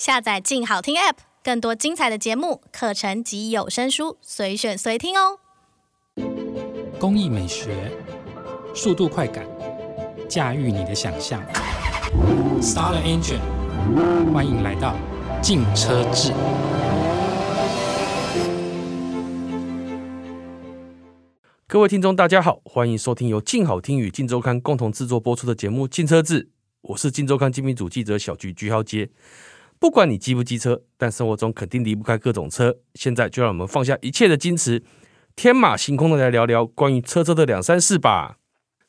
下载“静好听 ”App，更多精彩的节目、课程及有声书，随选随听哦。工艺美学，速度快感，驾驭你的想象。Star the engine，欢迎来到静车志。各位听众，大家好，欢迎收听由静好听与静周刊共同制作播出的节目《静车志》，我是静周刊精品组记者小菊菊浩杰。不管你机不机车，但生活中肯定离不开各种车。现在就让我们放下一切的矜持，天马行空的来聊聊关于车车的两三事吧。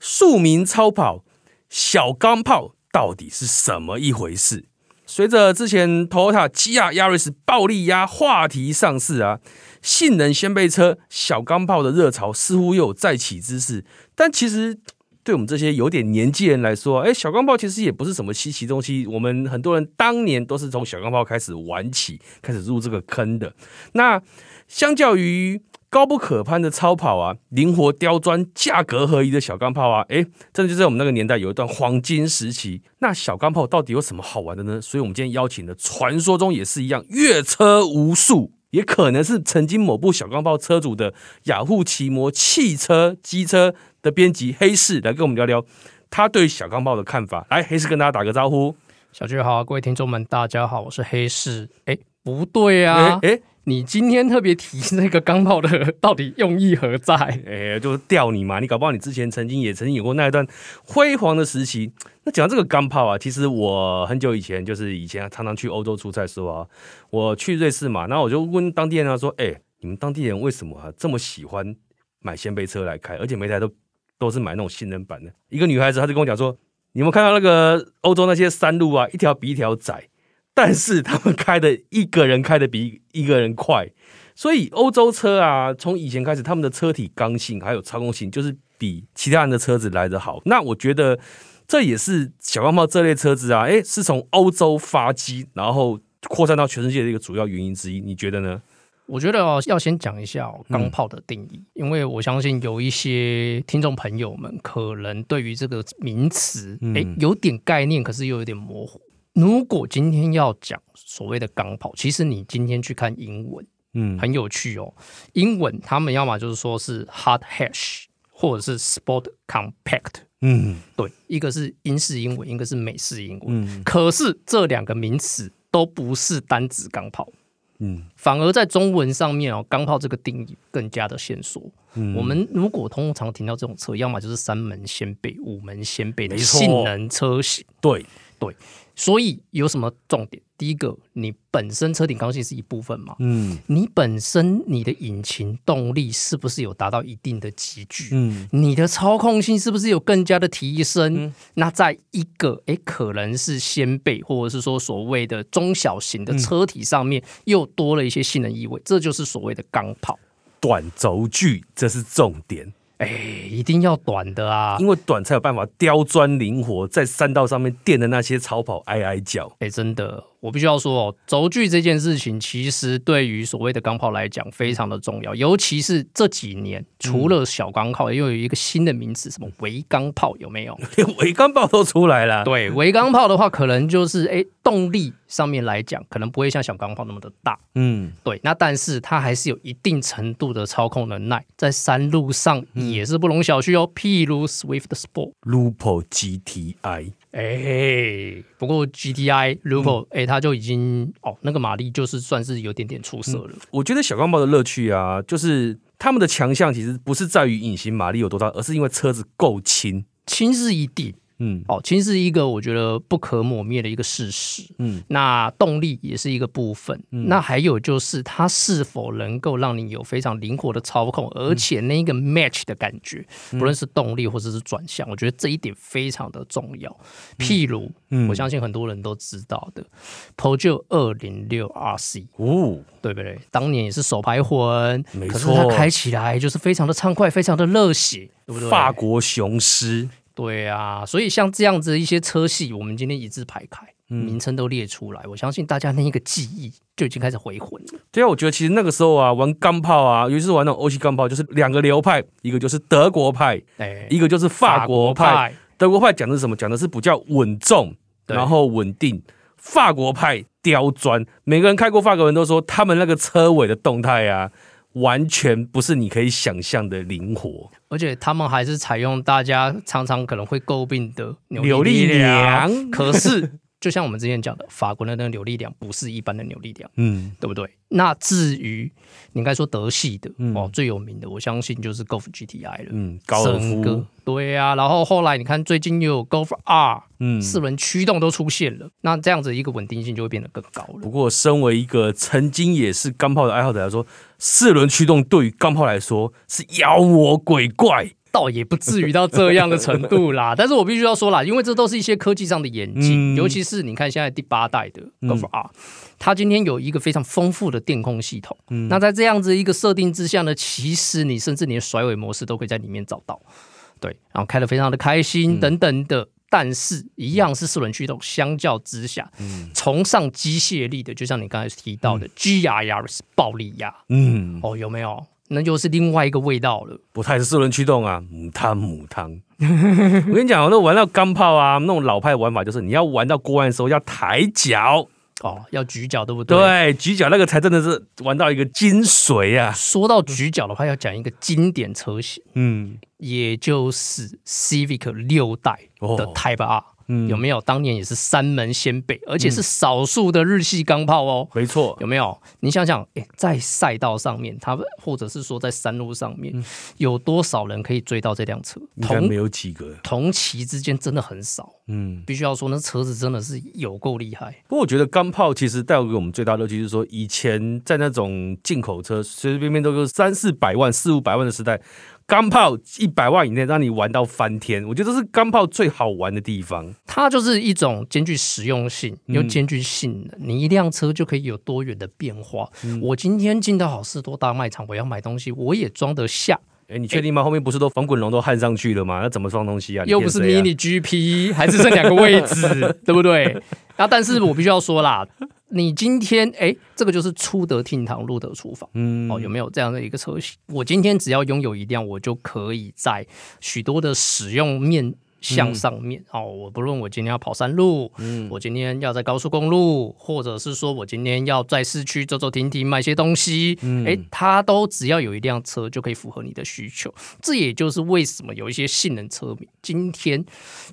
庶民超跑、小钢炮到底是什么一回事？随着之前 Toyota 起亚 Yaris 暴力压话题上市啊，性能掀背车小钢炮的热潮似乎又有再起之势。但其实对我们这些有点年纪人来说，哎，小钢炮其实也不是什么稀奇东西。我们很多人当年都是从小钢炮开始玩起，开始入这个坑的。那相较于高不可攀的超跑啊，灵活刁钻、价格合宜的小钢炮啊，诶，真的就在我们那个年代有一段黄金时期。那小钢炮到底有什么好玩的呢？所以，我们今天邀请的传说中也是一样阅车无数，也可能是曾经某部小钢炮车主的雅虎奇摩汽车机车的编辑黑市来跟我们聊聊他对小钢炮的看法。来，黑市跟大家打个招呼。小聚好，各位听众们，大家好，我是黑市。哎，不对啊，诶。你今天特别提那个钢炮的，到底用意何在？哎，就是钓你嘛！你搞不好你之前曾经也曾经有过那一段辉煌的时期。那讲到这个钢炮啊，其实我很久以前就是以前常常去欧洲出差的时候啊，我去瑞士嘛，然后我就问当地人说：“哎，你们当地人为什么啊这么喜欢买掀背车来开？而且每台都都是买那种性能版的？”一个女孩子她就跟我讲说：“你们看到那个欧洲那些山路啊，一条比一条窄。”但是他们开的一个人开的比一个人快，所以欧洲车啊，从以前开始，他们的车体刚性还有操控性，就是比其他人的车子来得好。那我觉得这也是小钢炮这类车子啊，诶，是从欧洲发迹，然后扩散到全世界的一个主要原因之一。你觉得呢？我觉得哦，要先讲一下钢炮的定义，嗯，因为我相信有一些听众朋友们可能对于这个名词，诶，有点概念，可是又有点模糊。如果今天要讲所谓的钢炮，其实你今天去看英文，嗯，很有趣哦。英文他们要么就是说是 hard hash，或者是 sport compact，嗯，对，一个是英式英文，一个是美式英文。嗯，可是这两个名词都不是单指钢炮，嗯，反而在中文上面哦，钢炮这个定义更加的线索。嗯，我们如果通常听到这种车，要么就是三门掀背、五门掀背的性能车型，对。对。所以有什么重点？第一个，你本身车顶刚性是一部分嘛？嗯，你本身你的引擎动力是不是有达到一定的集聚？嗯，你的操控性是不是有更加的提升？嗯、那在一个诶，可能是掀背或者是说所谓的中小型的车体上面，又多了一些性能意味，嗯、这就是所谓的钢炮。短轴距，这是重点。哎，一定要短的啊，因为短才有办法刁钻灵活，在山道上面垫的那些超跑挨挨叫。哎，真的。我必须要说哦，轴距这件事情其实对于所谓的钢炮来讲非常的重要，尤其是这几年，除了小钢炮，又有一个新的名词，什么微钢炮，有没有？连微钢炮都出来了。对，微钢炮的话，可能就是哎，动力上面来讲，可能不会像小钢炮那么的大。嗯，对。那但是它还是有一定程度的操控能耐，在山路上也是不容小觑哦。譬如 Swift Sport、Lupo GTI。哎，不过 GTI 如果哎，它就已经哦，那个马力就是算是有点点出色了。嗯，我觉得小钢炮的乐趣啊，就是他们的强项其实不是在于隐形马力有多大，而是因为车子够轻，轻是一定。嗯，哦，轻是一个我觉得不可磨灭的一个事实。嗯，那动力也是一个部分。嗯，那还有就是它是否能够让你有非常灵活的操控，嗯，而且那个 match 的感觉，嗯，不论是动力或者是转向，我觉得这一点非常的重要。譬如，嗯，我相信很多人都知道的，Peugeot 二零六 RC，哦，对不对？当年也是手排魂，没错，可是它开起来就是非常的畅快，非常的热血，对不对？法国雄狮。对啊，所以像这样子一些车系，我们今天一字排开，嗯、名称都列出来，我相信大家那一个记忆就已经开始回魂了。对啊，我觉得其实那个时候啊，玩钢炮啊，尤其是玩那种欧系钢炮，就是两个流派，一个就是德国派，哎、一个就是法国派。法国派，德国派讲的是什么？讲的是比较稳重，然后稳定。法国派刁钻，每个人开过法国人都说，他们那个车尾的动态啊，完全不是你可以想象的灵活，而且他们还是采用大家常常可能会诟病的扭力梁，可是。就像我们之前讲的，法国的那个扭力梁不是一般的扭力梁，嗯，对不对？那至于你应该说德系的、嗯、哦，最有名的，我相信就是 Golf GTI 了，嗯，高尔夫，对啊。然后后来你看，最近又有 Golf R，嗯，四轮驱动都出现了，那这样子一个稳定性就会变得更高了。不过，身为一个曾经也是钢炮的爱好者来说，四轮驱动对于钢炮来说是妖魔鬼怪。倒也不至于到这样的程度啦，但是我必须要说啦，因为这都是一些科技上的演进，嗯、尤其是你看现在第八代的 Golf R，它今天有一个非常丰富的电控系统。嗯、那在这样子一个设定之下呢，其实你甚至你的甩尾模式都可以在里面找到，对，然后开的非常的开心等等的。嗯、但是，一样是四轮驱动，相较之下，崇尚机械力的，就像你刚才提到的 GR Yaris 暴力压，嗯，哦，有没有？那就是另外一个味道了，不太是四轮驱动啊，母汤母汤。我跟你讲，我那玩到钢炮啊，那种老派玩法就是你要玩到过弯的时候要抬脚哦，要举脚，对不对？对，举脚那个才真的是玩到一个精髓啊。说到举脚的话，要讲一个经典车型，嗯，也就是 Civic 六代的 Type R。嗯、有没有？当年也是三门掀背，而且是少数的日系钢炮哦。没错，有没有？你想想，诶，在赛道上面，他或者是说在山路上面，嗯、有多少人可以追到这辆车？应该没有几个。同期之间真的很少。嗯，必须要说，那车子真的是有够厉害。不过我觉得钢炮其实带给我们最大乐趣，就是说以前在那种进口车随随便便都是三四百万、四五百万的时代。钢炮一百万以内让你玩到翻天，我觉得这是钢炮最好玩的地方。它就是一种兼具实用性又兼具性能，嗯、你一辆车就可以有多元的变化。嗯、我今天进到好市多大卖场，我要买东西，我也装得下。哎，你确定吗？欸、后面不是都防滚笼都焊上去了吗？那怎么装东西啊？又不是 Mini GP，还是剩两个位置，对不对？啊，但是我必须要说啦。你今天哎，这个就是出得厅堂，入得厨房，嗯，哦，有没有这样的一个车型？我今天只要拥有一辆，我就可以在许多的使用面。向上面、嗯、哦，我不论我今天要跑山路，嗯，我今天要在高速公路，或者是说我今天要在市区走走停停买些东西，嗯，诶，它都只要有一辆车就可以符合你的需求。这也就是为什么有一些性能车迷今天，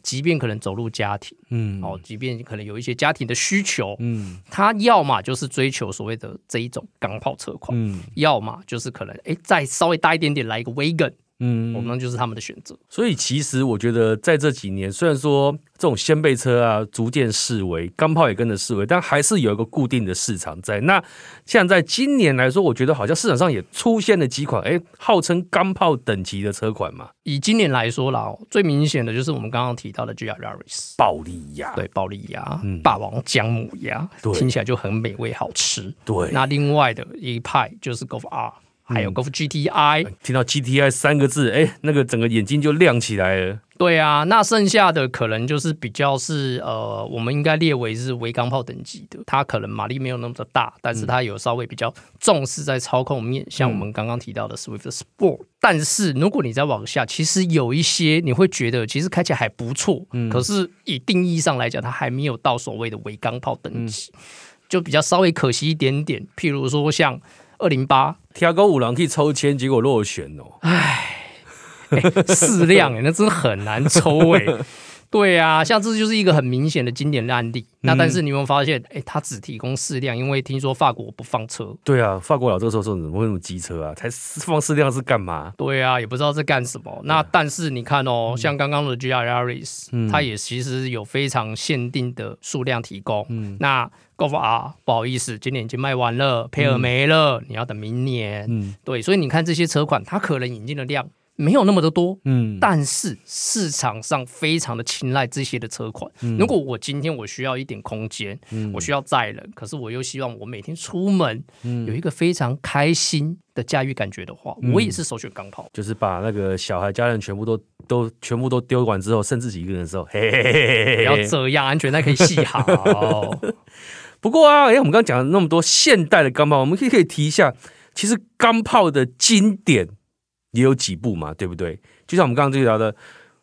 即便可能走入家庭，嗯，哦，即便可能有一些家庭的需求，嗯，他要么就是追求所谓的这一种钢炮车款，嗯，要么就是可能诶，再稍微大一点点来一个 Wagon。嗯，我们就是他们的选择。所以其实我觉得，在这几年，虽然说这种掀背车啊逐渐式微，钢炮也跟着式微，但还是有一个固定的市场在。那像在今年来说，我觉得好像市场上也出现了几款，哎，号称钢炮等级的车款嘛。以今年来说啦，最明显的就是我们刚刚提到的 GR Yaris，暴力鸭，对，暴力鸭，嗯、霸王姜母鸭，对听起来就很美味好吃。对，那另外的一派就是 Golf R。还有 Golf GTI，嗯、听到 GTI 三个字，哎，那个整个眼睛就亮起来了。对啊，那剩下的可能就是比较是呃，我们应该列为是微钢炮等级的，它可能马力没有那么的大，但是它有稍微比较重视在操控面，嗯、像我们刚刚提到的 Swift Sport。但是如果你再往下，其实有一些你会觉得其实开起来还不错，嗯、可是以定义上来讲，它还没有到所谓的微钢炮等级，嗯、就比较稍微可惜一点点。譬如说像。二零八，天高五郎可以抽签，结果落选哦。唉，适量哎，那真的很难抽哎。对啊，像这就是一个很明显的经典的案例。嗯、那但是你有没有发现，哎，他只提供四辆，因为听说法国不放车。对啊，法国佬这个时候说怎么会那么机车啊？才放四辆是干嘛？对啊，也不知道在干什么。那但是你看哦，嗯、像刚刚的 GR Yaris，嗯、它也其实有非常限定的数量提供。嗯，那。Golf R，不好意思，今年已经卖完了，配额没了，嗯、你要等明年。嗯，对，所以你看这些车款，它可能引进的量没有那么的多，嗯，但是市场上非常的青睐这些的车款。嗯、如果我今天我需要一点空间，嗯、我需要载人，可是我又希望我每天出门，有一个非常开心的驾驭感觉的话，嗯、我也是首选钢炮。就是把那个小孩、家人全部都都全部都丢完之后，剩自己一个人的时候，嘿嘿嘿嘿嘿，不要这样，安全带可以系好。不过啊，哎，我们刚刚讲了那么多现代的钢炮，我们可以可以提一下，其实钢炮的经典也有几部嘛，对不对？就像我们刚刚这条的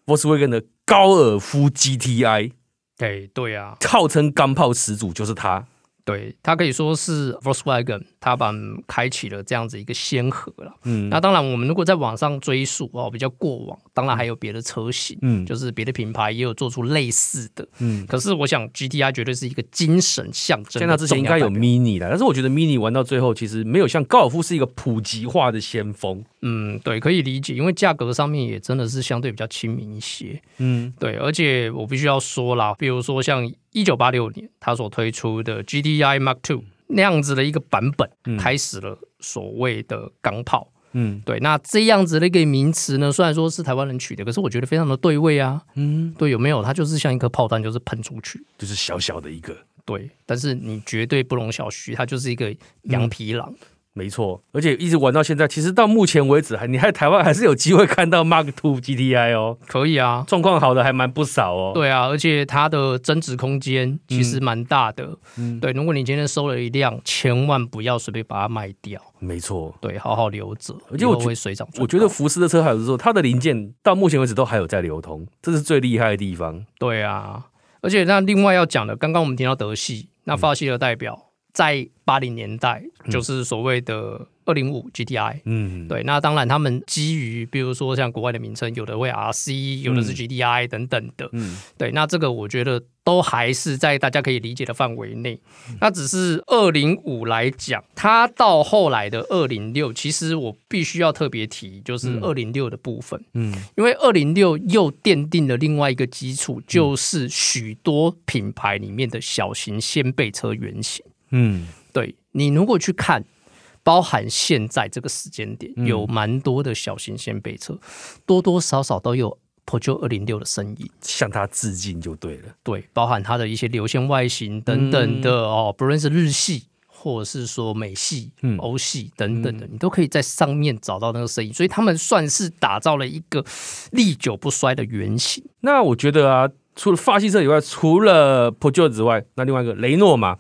Volkswagen 的高尔夫 GTI，对对啊，号称钢炮始祖就是他。对，它可以说是 Volkswagen，它把开启了这样子一个先河了。嗯，那当然，我们如果在网上追溯哦，比较过往，当然还有别的车型，嗯，就是别的品牌也有做出类似的，嗯。可是我想 GTI 绝对是一个精神象征。像它之前应该有 Mini 的，但是我觉得 Mini 玩到最后，其实没有像高尔夫是一个普及化的先锋。嗯，对，可以理解，因为价格上面也真的是相对比较亲民一些。嗯，对，而且我必须要说啦，比如说像。一九八六年，他所推出的 GDI Mark Two 那样子的一个版本，开始了所谓的钢炮。嗯，对，那这样子的一个名词呢，虽然说是台湾人取的，可是我觉得非常的对味啊。嗯，对，有没有？它就是像一颗炮弹，就是喷出去，就是小小的一个。对，但是你绝对不容小觑，它就是一个羊皮狼。嗯没错，而且一直玩到现在，其实到目前为止，还你在台湾还是有机会看到 Mark Two GTI 哦。可以啊，状况好的还蛮不少哦。对啊，而且它的增值空间其实蛮大的。嗯，对，如果你今天收了一辆，千万不要随便把它卖掉。没错，对，好好留着。而且我会水涨。我觉得福斯的车还有说，它的零件到目前为止都还有在流通，这是最厉害的地方。对啊，而且那另外要讲的，刚刚我们提到德系，那法系的代表。嗯在八零年代，就是所谓的二零五 GTI，嗯，对，那当然他们基于，比如说像国外的名称，有的会 RC，有的是 GTI 等等的，嗯，对，那这个我觉得都还是在大家可以理解的范围内。那只是二零五来讲，它到后来的二零六，其实我必须要特别提，就是二零六的部分，嗯，因为二零六又奠定了另外一个基础，就是许多品牌里面的小型掀背车原型。嗯，对，你如果去看，包含现在这个时间点，嗯、有蛮多的小型掀背车，多多少少都有 Peugeot 206的身影，向他致敬就对了。对，包含它的一些流线外形等等的、嗯、哦，不论是日系或者是说美系、嗯、欧系等等的，你都可以在上面找到那个身影，所以他们算是打造了一个历久不衰的原型。那我觉得啊，除了法系车以外，除了 Peugeot 之外，那另外一个雷诺嘛。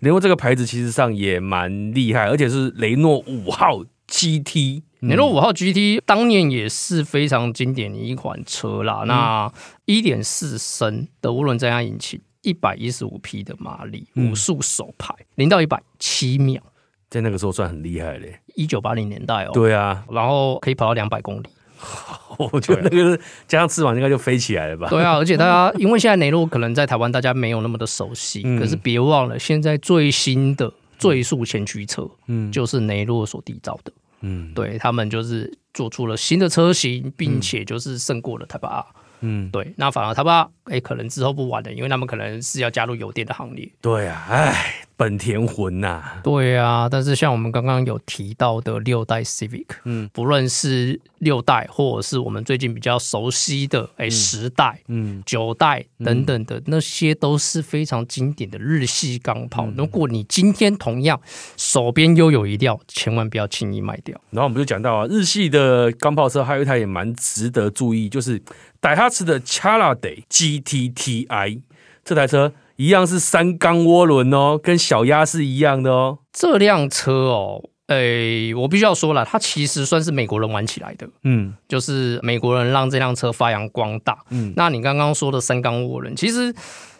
雷诺这个牌子其实上也蛮厉害，而且是雷诺五号 GT。雷诺五号 GT 当年也是非常经典的一款车啦。嗯、那一点四升的涡轮增压引擎，一百一十五匹的马力，五速手排，零到一百七秒，在那个时候算很厉害嘞。一九八零年代哦，对啊，然后可以跑到两百公里。我觉得那个加上翅膀应该就飞起来了吧？对啊，而且大家因为现在雷诺可能在台湾大家没有那么的熟悉，嗯、可是别忘了现在最新的最速前驱车，嗯，就是雷诺所缔造的，嗯，对他们就是做出了新的车型，并且就是胜过了 Type R。嗯，对，那反而他爸哎，可能之后不玩了，因为他们可能是要加入油电的行列。对啊，哎，本田魂呐、啊。对啊，但是像我们刚刚有提到的六代 Civic，嗯，不论是六代，或者是我们最近比较熟悉的哎十代、嗯九代等等的，那些都是非常经典的日系钢炮。嗯、如果你今天同样手边又有一辆，千万不要轻易卖掉。然后我们就讲到啊，日系的钢炮车还有一台也蛮值得注意，就是。戴哈茨的 Chaladay GTTI 这台车一样是三缸涡轮哦，跟小鸭是一样的哦。这辆车哦，诶、欸，我必须要说了，它其实算是美国人玩起来的。嗯，就是美国人让这辆车发扬光大。嗯，那你刚刚说的三缸涡轮，其实。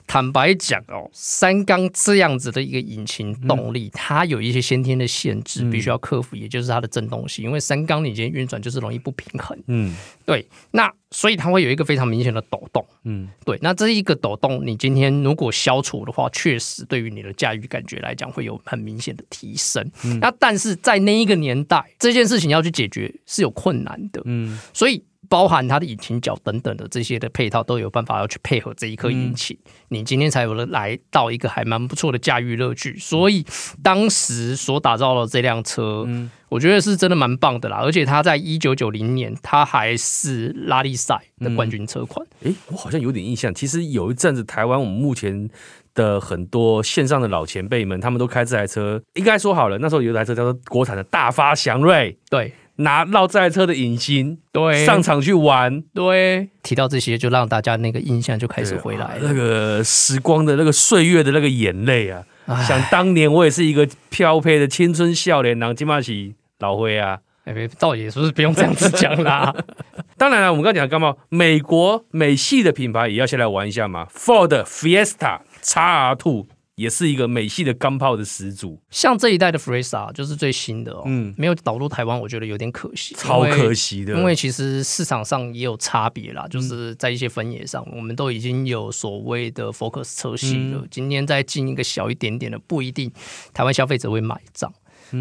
坦白讲哦，三缸这样子的一个引擎动力，嗯、它有一些先天的限制，必须要克服，嗯、也就是它的震动性。因为三缸你今天运转就是容易不平衡。嗯，对，那所以它会有一个非常明显的抖动。嗯，对，那这一个抖动，你今天如果消除的话，确实对于你的驾驭感觉来讲会有很明显的提升。嗯、那但是在那一个年代，这件事情要去解决是有困难的。嗯，所以。包含它的引擎角等等的这些的配套都有办法要去配合这一颗引擎，嗯、你今天才有了来到一个还蛮不错的驾驭乐趣。所以当时所打造的这辆车，嗯、我觉得是真的蛮棒的啦。而且它在一九九零年，它还是拉力赛的冠军车款。诶、嗯欸，我好像有点印象。其实有一阵子，台湾我们目前的很多线上的老前辈们，他们都开这台车。应该说好了，那时候有一台车叫做国产的大发祥瑞。对。拿绕这台车的引擎，对，上场去玩，对，提到这些就让大家那个印象就开始回来了。那个时光的那个岁月的那个眼泪啊，想当年我也是一个飘配的青春少年郎，金马喜老灰啊，哎，倒也是不是不用这样子讲啦。当然了，我们刚刚讲的钢炮，美国美系的品牌也要先来玩一下嘛。Ford Fiesta XR2 也是一个美系的钢炮的始祖。像这一代的 Fiesta 就是最新的哦，嗯，没有导入台湾，我觉得有点可惜，超可惜的。因为其实市场上也有差别啦，就是在一些分野上，我们都已经有所谓的 Focus 车系了。嗯、今天再进一个小一点点的，不一定台湾消费者会买账。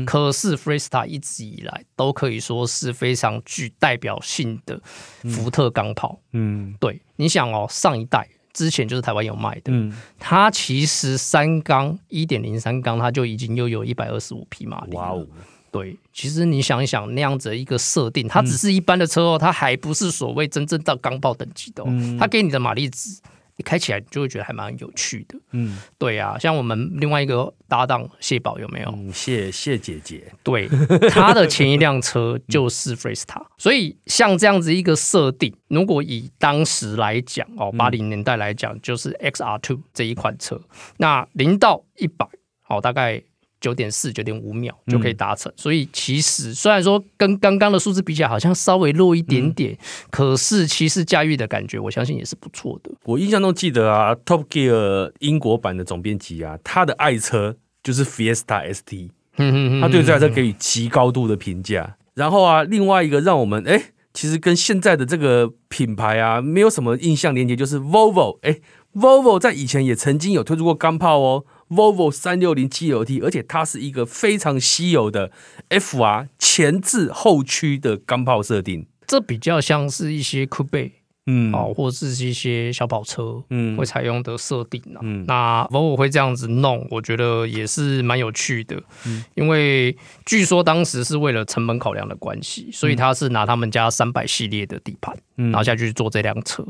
可是 Freesta 一直以来都可以说是非常具代表性的福特钢炮。嗯，对，你想哦，上一代之前就是台湾有卖的，嗯，它其实三缸一点零三缸，它就已经又有一百二十五匹马力。哇哦，对，其实你想一想那样子的一个设定，它只是一般的车哦，它还不是所谓真正到钢炮等级的哦，它给你的马力值。你开起来就会觉得还蛮有趣的，嗯，对啊，像我们另外一个搭档谢宝有没有？嗯、谢谢姐姐，对，他的前一辆车就是 Fiesta，嗯、所以像这样子一个设定，如果以当时来讲哦，八零年代来讲，就是 XR Two 这一款车，那零到一百，好，大概。九点四、九点五秒就可以达成，嗯、所以其实虽然说跟刚刚的数字比起来好像稍微弱一点点，嗯、可是其实驾驭的感觉，我相信也是不错的。我印象中记得啊，Top Gear 英国版的总编辑啊，他的爱车就是 Fiesta ST，他对这台车给予极高度的评价。然后啊，另外一个让我们哎，其实跟现在的这个品牌啊没有什么印象连接，就是 Volvo，哎，Volvo 在以前也曾经有推出过钢炮哦。Volvo 三六零 GLT，而且它是一个非常稀有的 FR 前置后驱的钢炮设定，这比较像是一些 coupe，，嗯，哦，或者是一些小跑车，嗯，会采用的设定啊。嗯，那 Volvo 会这样子弄，我觉得也是蛮有趣的，嗯，因为据说当时是为了成本考量的关系，所以他是拿他们家三百系列的底盘，嗯，然后下去做这辆车。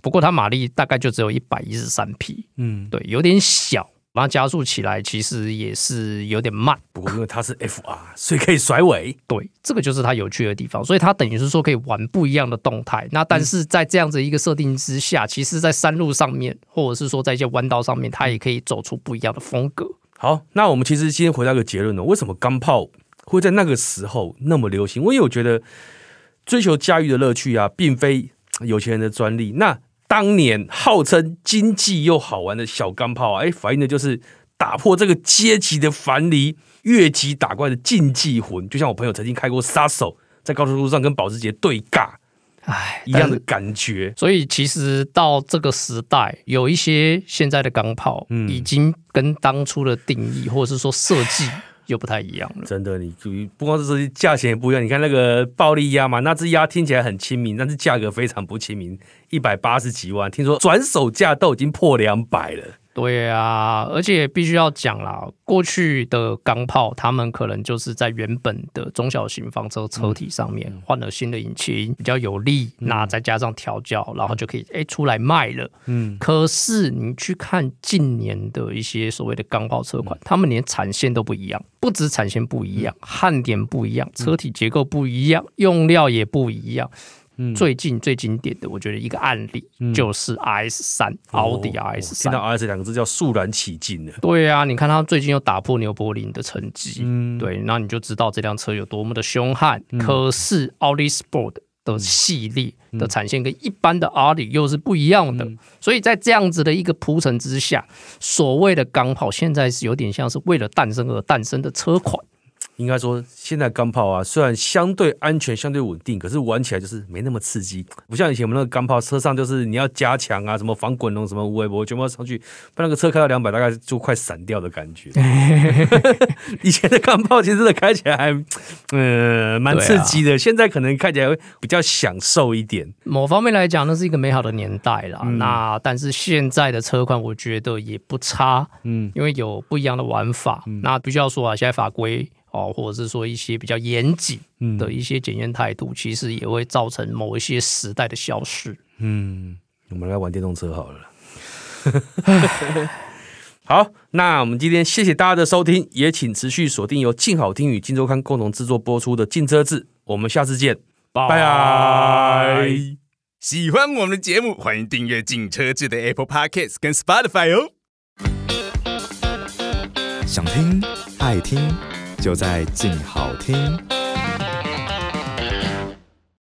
不过它马力大概就只有一百一十三匹，嗯，对，有点小。把它加速起来，其实也是有点慢。不过因为它是 FR，所以可以甩尾。对，这个就是它有趣的地方。所以它等于是说可以玩不一样的动态。那但是在这样子一个设定之下，其实，在山路上面，或者是说在一些弯道上面，它也可以走出不一样的风格。好，那我们其实今天回到一个结论呢：为什么钢炮会在那个时候那么流行？因为我觉得追求驾驭的乐趣啊，并非 有钱人的专利。那当年号称经济又好玩的小钢炮，哎，反映的就是打破这个阶级的樊篱，越级打怪的竞技魂。就像我朋友曾经开过杀手，在高速路上跟保时捷对尬，哎，一样的感觉。所以其实到这个时代，有一些现在的钢炮，已经跟当初的定义或者是说设计。又不太一样了，真的，你注意，不光是价钱也不一样。你看那个暴力鸭嘛，那只鸭听起来很亲民，但是价格非常不亲民，一百八十几万，听说转手价都已经破两百了。对啊，而且必须要讲啦，过去的钢炮，他们可能就是在原本的中小型房车车体上面换了新的引擎，比较有力，那再加上调教，然后就可以哎出来卖了。嗯，可是你去看近年的一些所谓的钢炮车款，他们连产线都不一样，不止产线不一样，焊点不一样，车体结构不一样，用料也不一样。最近最经典的，我觉得一个案例就是 RS 三，奥迪 RS 三。听到 RS 两个字叫肃然起敬了。对啊，你看它最近又打破牛柏林的成绩，嗯、对，那你就知道这辆车有多么的凶悍。嗯、可是奥迪 Sport 的系列的产线跟一般的奥迪又是不一样的，嗯、所以在这样子的一个铺陈之下，所谓的钢炮现在是有点像是为了诞生而诞生的车款。应该说，现在钢炮啊，虽然相对安全、相对稳定，可是玩起来就是没那么刺激，不像以前我们那个钢炮车上就是你要加强啊，什么防滚龙、什么无微波，全部要上去，把那个车开到两百，大概就快散掉的感觉。以前的钢炮其实真的开起来还，嗯，蛮刺激的。啊、现在可能看起来会比较享受一点。某方面来讲，那是一个美好的年代啦。嗯、那但是现在的车款，我觉得也不差，嗯，因为有不一样的玩法。嗯、那必须要说啊，现在法规。哦，或者是说一些比较严谨的一些检验态度，嗯、其实也会造成某一些时代的消失。嗯，我们来玩电动车好了。好，那我们今天谢谢大家的收听，也请持续锁定由静好听与金周刊共同制作播出的《静车志》，我们下次见，拜拜。喜欢我们的节目，欢迎订阅《静车志》的 Apple Podcast 跟 Spotify 哦。想听爱听。就在静好听。